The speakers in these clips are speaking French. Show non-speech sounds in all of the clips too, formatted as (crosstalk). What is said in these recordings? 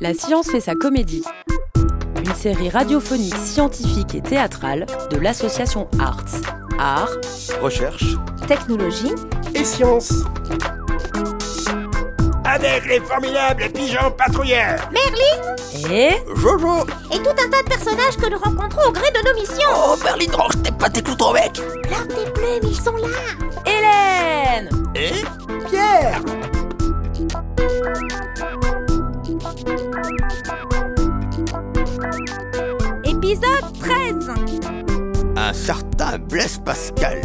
La science fait sa comédie. Une série radiophonique, scientifique et théâtrale de l'association Arts. Art, Recherche technologie, et science. Avec les formidables pigeons patrouilleurs et Jojo et tout un tas de personnages que nous rencontrons au gré de nos missions. Oh, Berlin Roche, t'es pas tes clous mec Leurs des plumes, ils sont là. Hélène Et Pierre Épisode 13. un certain Blaise Pascal.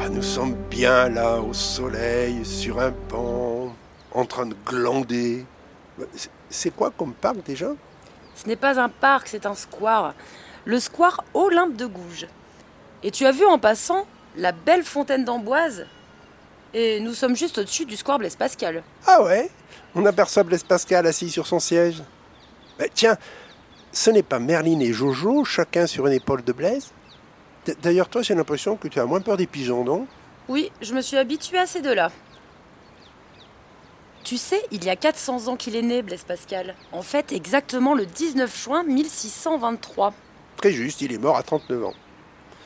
Ah, Nous sommes bien là, au soleil, sur un banc, en train de glander. C'est- C'est quoi comme parc déjà? Ce n'est pas un parc, c'est un square. Le square Olympe de Gouges. Et tu as vu en passant la belle fontaine d'Amboise Et nous sommes juste au-dessus du square Blaise Pascal. Ah ouais? On aperçoit Blaise Pascal assis sur son siège. Tiens, ce n'est pas Merlin et Jojo, chacun sur une épaule de Blaise? D'ailleurs, toi, j'ai l'impression que tu as moins peur des pigeons, non? Oui, je me suis habituée à ces deux-là. Tu sais, il y a 400 ans qu'il est né, Blaise Pascal. En fait, exactement le 19 juin 1623. Très juste, il est mort à 39 ans.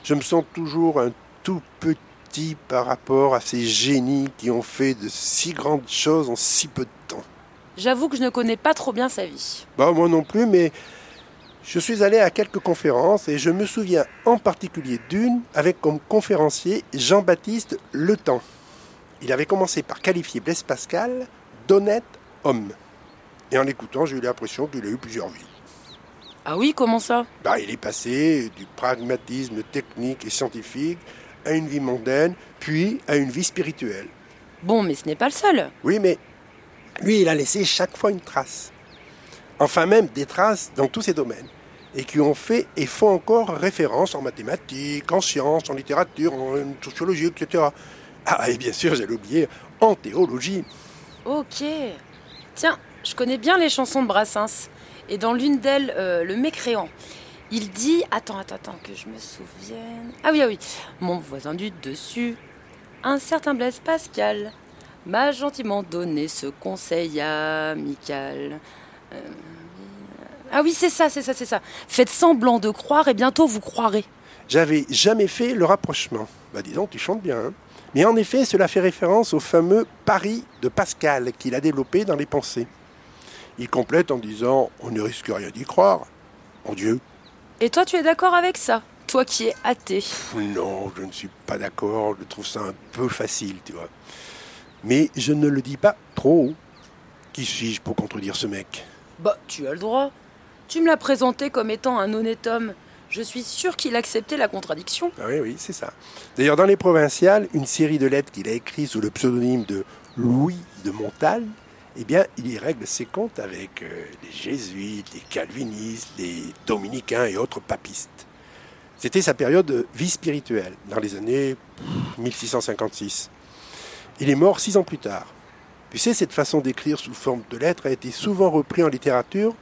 Je me sens toujours un tout petit par rapport à ces génies qui ont fait de si grandes choses en si peu de temps. J'avoue que je ne connais pas trop bien sa vie. Bah, moi non plus, mais je suis allé à quelques conférences et je me souviens en particulier d'une avec comme conférencier Jean-Baptiste Le Temps. Il avait commencé par qualifier Blaise Pascal d'honnête homme. Et en l'écoutant, j'ai eu l'impression qu'il a eu plusieurs vies. Ah oui, comment ça? Bah, il est passé du pragmatisme technique et scientifique à une vie mondaine, puis à une vie spirituelle. Bon, mais ce n'est pas le seul. Oui, mais lui, il a laissé chaque fois une trace. Enfin, même des traces dans tous ces domaines. Et qui ont fait et font encore référence en mathématiques, en sciences, en littérature, en sociologie, etc. Ah, et bien sûr, j'allais oublier, en théologie. Ok. Tiens, je connais bien les chansons de Brassens. Et dans l'une d'elles, euh, Le Mécréant, il dit Attends, attends, attends, que je me souvienne. Ah oui, ah oui. Mon voisin du dessus, un certain Blaise Pascal, m'a gentiment donné ce conseil amical. Euh, Ah oui, c'est ça, c'est ça, c'est ça. Faites semblant de croire et bientôt vous croirez. J'avais jamais fait le rapprochement. Bah dis donc, tu chantes bien. hein. Mais en effet, cela fait référence au fameux pari de Pascal qu'il a développé dans les pensées. Il complète en disant On ne risque rien d'y croire. En Dieu. Et toi, tu es d'accord avec ça? Toi qui es athée. Non, je ne suis pas d'accord. Je trouve ça un peu facile, tu vois. Mais je ne le dis pas trop. Qui suis-je pour contredire ce mec? Bah, tu as le droit. Tu me l'as présenté comme étant un honnête homme. Je suis sûre qu'il acceptait la contradiction. Ah oui, oui, c'est ça. D'ailleurs, dans les provinciales, une série de lettres qu'il a écrites sous le pseudonyme de Louis de Montagne, eh bien, il y règle ses comptes avec euh, les jésuites, les calvinistes, les dominicains et autres papistes. C'était sa période de vie spirituelle, dans les années pff, 1656. Il est mort six ans plus tard. Tu sais, cette façon d'écrire sous forme de lettres a été souvent reprise en littérature,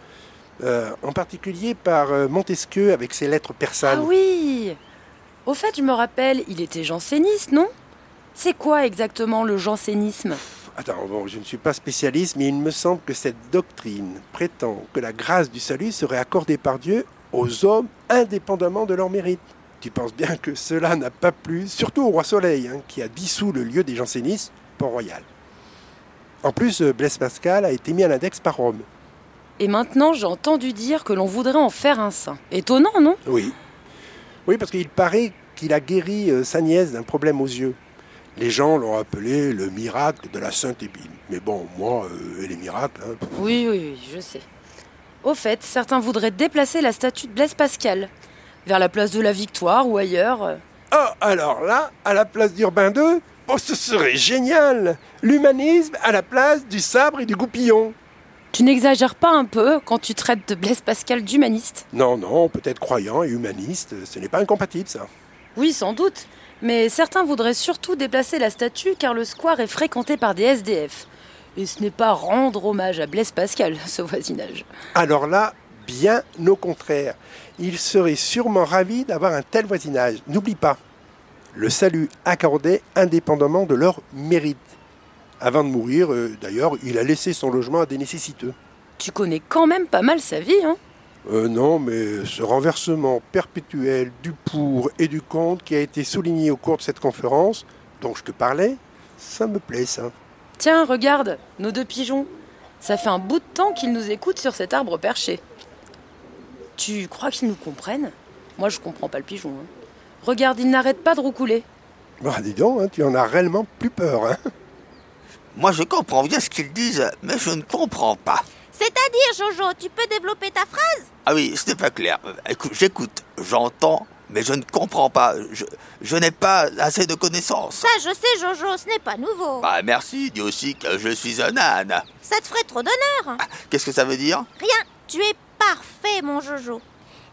euh, en particulier par euh, Montesquieu avec ses lettres persanes. Ah oui Au fait, je me rappelle, il était janséniste, non? C'est quoi exactement le jansénisme? Attends, bon, je ne suis pas spécialiste, mais il me semble que cette doctrine prétend que la grâce du salut serait accordée par Dieu aux hommes indépendamment de leur mérite. Tu penses bien que cela n'a pas plu, surtout au roi Soleil, hein, qui a dissous le lieu des jansénistes, Port-Royal. En plus, euh, Blaise Pascal a été mis à l'index par Rome. Et maintenant, j'ai entendu dire que l'on voudrait en faire un saint. Étonnant, non? Oui. Oui, parce qu'il paraît qu'il a guéri euh, sa nièce d'un problème aux yeux. Les gens l'ont appelé le miracle de la Sainte Ébine. Mais bon, moi, euh, et les miracles, hein, Oui, oui, oui, je sais. Au fait, certains voudraient déplacer la statue de Blaise Pascal vers la place de la Victoire ou ailleurs. Ah, alors là, à la place d'Urbain II, oh, ce serait génial L'humanisme à la place du sabre et du goupillon. Tu n'exagères pas un peu quand tu traites de Blaise Pascal d'humaniste? Non, non, peut-être croyant et humaniste, ce n'est pas incompatible ça. Oui, sans doute. Mais certains voudraient surtout déplacer la statue car le square est fréquenté par des SDF. Et ce n'est pas rendre hommage à Blaise Pascal, (laughs) ce voisinage. Alors là, bien au contraire. Il serait sûrement ravi d'avoir un tel voisinage. N'oublie pas, le salut accordé indépendamment de leur mérite. Avant de mourir, euh, d'ailleurs, il a laissé son logement à des nécessiteux. Tu connais quand même pas mal sa vie, hein Euh, non, mais ce renversement perpétuel du pour et du contre qui a été souligné au cours de cette conférence, dont je te parlais, ça me plaît, ça. Tiens, regarde, nos deux pigeons. Ça fait un bout de temps qu'ils nous écoutent sur cet arbre perché. Tu crois qu'ils nous comprennent? Moi, je comprends pas le pigeon. hein. Regarde, il n'arrête pas de roucouler. Bah, dis donc, hein, tu en as réellement plus peur, hein Moi, je comprends bien ce qu'ils disent, mais je ne comprends pas. C'est-à-dire, Jojo, tu peux développer ta phrase? Ah oui, ce n'est pas clair. Écoute, j'écoute, j'entends, mais je ne comprends pas. Je, je n'ai pas assez de connaissances. Ça, je sais, Jojo, ce n'est pas nouveau. Bah merci, dis aussi que je suis un âne. Ça te ferait trop d'honneur. Qu'est-ce que ça veut dire? Rien, tu es parfait, mon Jojo.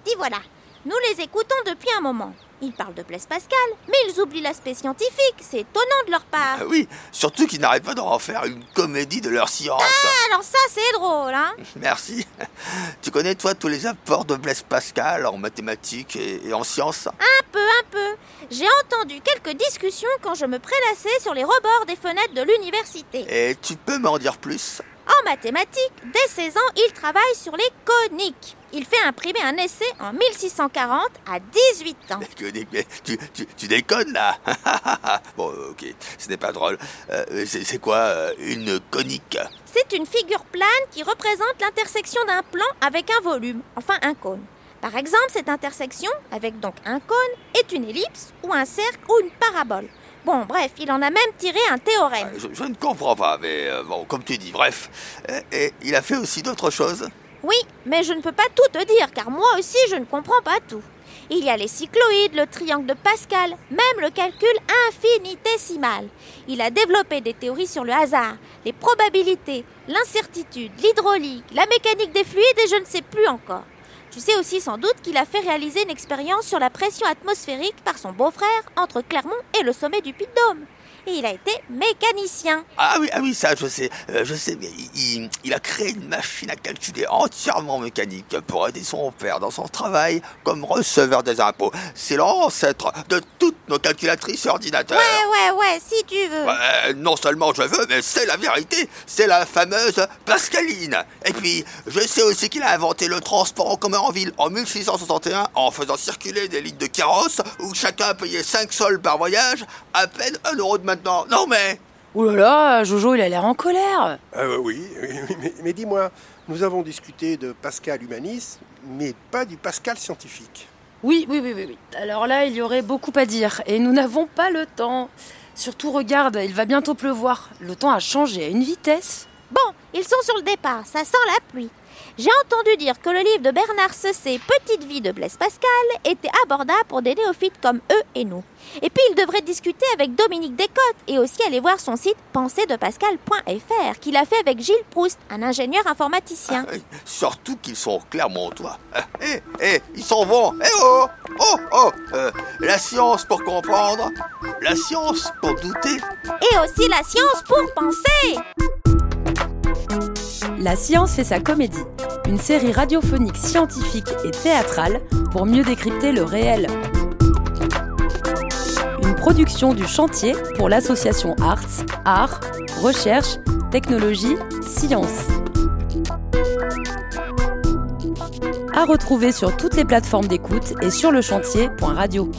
Dis voilà, nous les écoutons depuis un moment. Ils parlent de Blaise Pascal, mais ils oublient l'aspect scientifique. C'est étonnant de leur part. Ah oui, surtout qu'ils n'arrêtent pas d'en faire une comédie de leur science. Alors ça, c'est drôle, hein (laughs) Merci. Tu connais, toi, tous les apports de Blaise Pascal en mathématiques et, et en sciences? Un peu, un peu. J'ai entendu quelques discussions quand je me prélassais sur les rebords des fenêtres de l'université. Et tu peux m'en dire plus? En mathématiques, dès 16 ans, il travaille sur les coniques. Il fait imprimer un essai en 1640 à 18 ans. Mais tu, tu, tu déconnes là (laughs) Bon, euh, ok, ce n'est pas drôle. Euh, c'est c'est quoi euh, une conique? C'est une figure plane qui représente l'intersection d'un plan avec un volume, enfin un cône. Par exemple, cette intersection, avec donc un cône, est une ellipse ou un cercle ou une parabole. Bon, bref, il en a même tiré un théorème. je, je ne comprends pas, mais euh, bon, comme tu dis, bref. Euh, Et, il a fait aussi d'autres choses? Oui, mais je ne peux pas tout te dire, car moi aussi je ne comprends pas tout. Il y a les cycloïdes, le triangle de Pascal, même le calcul infinitésimal. Il a développé des théories sur le hasard, les probabilités, l'incertitude, l'hydraulique, la mécanique des fluides et je ne sais plus encore. Tu sais aussi sans doute qu'il a fait réaliser une expérience sur la pression atmosphérique par son beau-frère entre Clermont et le sommet du Puy-de-Dôme. Et il a été mécanicien. Ah oui, ah oui, ça, je sais, euh, je sais, mais il, a créé une machine à calculer entièrement mécanique pour aider son père dans son travail comme receveur des impôts. C'est l'ancêtre de toutes nos calculatrices et ordinateurs. Ouais, ouais, ouais, si tu veux. Ouais, non seulement je veux, mais c'est la vérité. C'est la fameuse Pascaline. Et puis, je sais aussi qu'il a inventé le transport en commun en ville en 1661 en faisant circuler des lignes de carrosse où chacun payait 5 sols par voyage, à peine 1 euro de maintenant. Non mais... Oh là là, Jojo, il a l'air en colère. Euh, oui, oui, oui, mais, mais dis-moi, nous avons discuté de Pascal humaniste, mais pas du Pascal scientifique. Oui, oui, oui, oui, oui. Alors là, il y aurait beaucoup à dire et nous n'avons pas le temps. Surtout, regarde, il va bientôt pleuvoir. Le temps a changé à une vitesse. Bon, ils sont sur le départ, ça sent la pluie. J'ai entendu dire que le livre de Bernard Sessé, Petite vie de Blaise Pascal, était abordable pour des néophytes comme eux et nous. Et puis ils devraient discuter avec Dominique Descottes et aussi aller voir son site penseedepascal.fr qu'il a fait avec Gilles Proust, un ingénieur informaticien. euh, Surtout qu'ils sont clermontois. Eh, eh, ils s'en vont. Eh oh Oh, oh euh, La science pour comprendre, la science pour douter. Et aussi la science pour penser La science fait sa comédie, une série radiophonique scientifique et théâtrale pour mieux décrypter le réel. Une production du chantier pour l'association Arts, Art, Recherche, Technologie, Science. À retrouver sur toutes les plateformes d'écoute et sur le chantier.radio.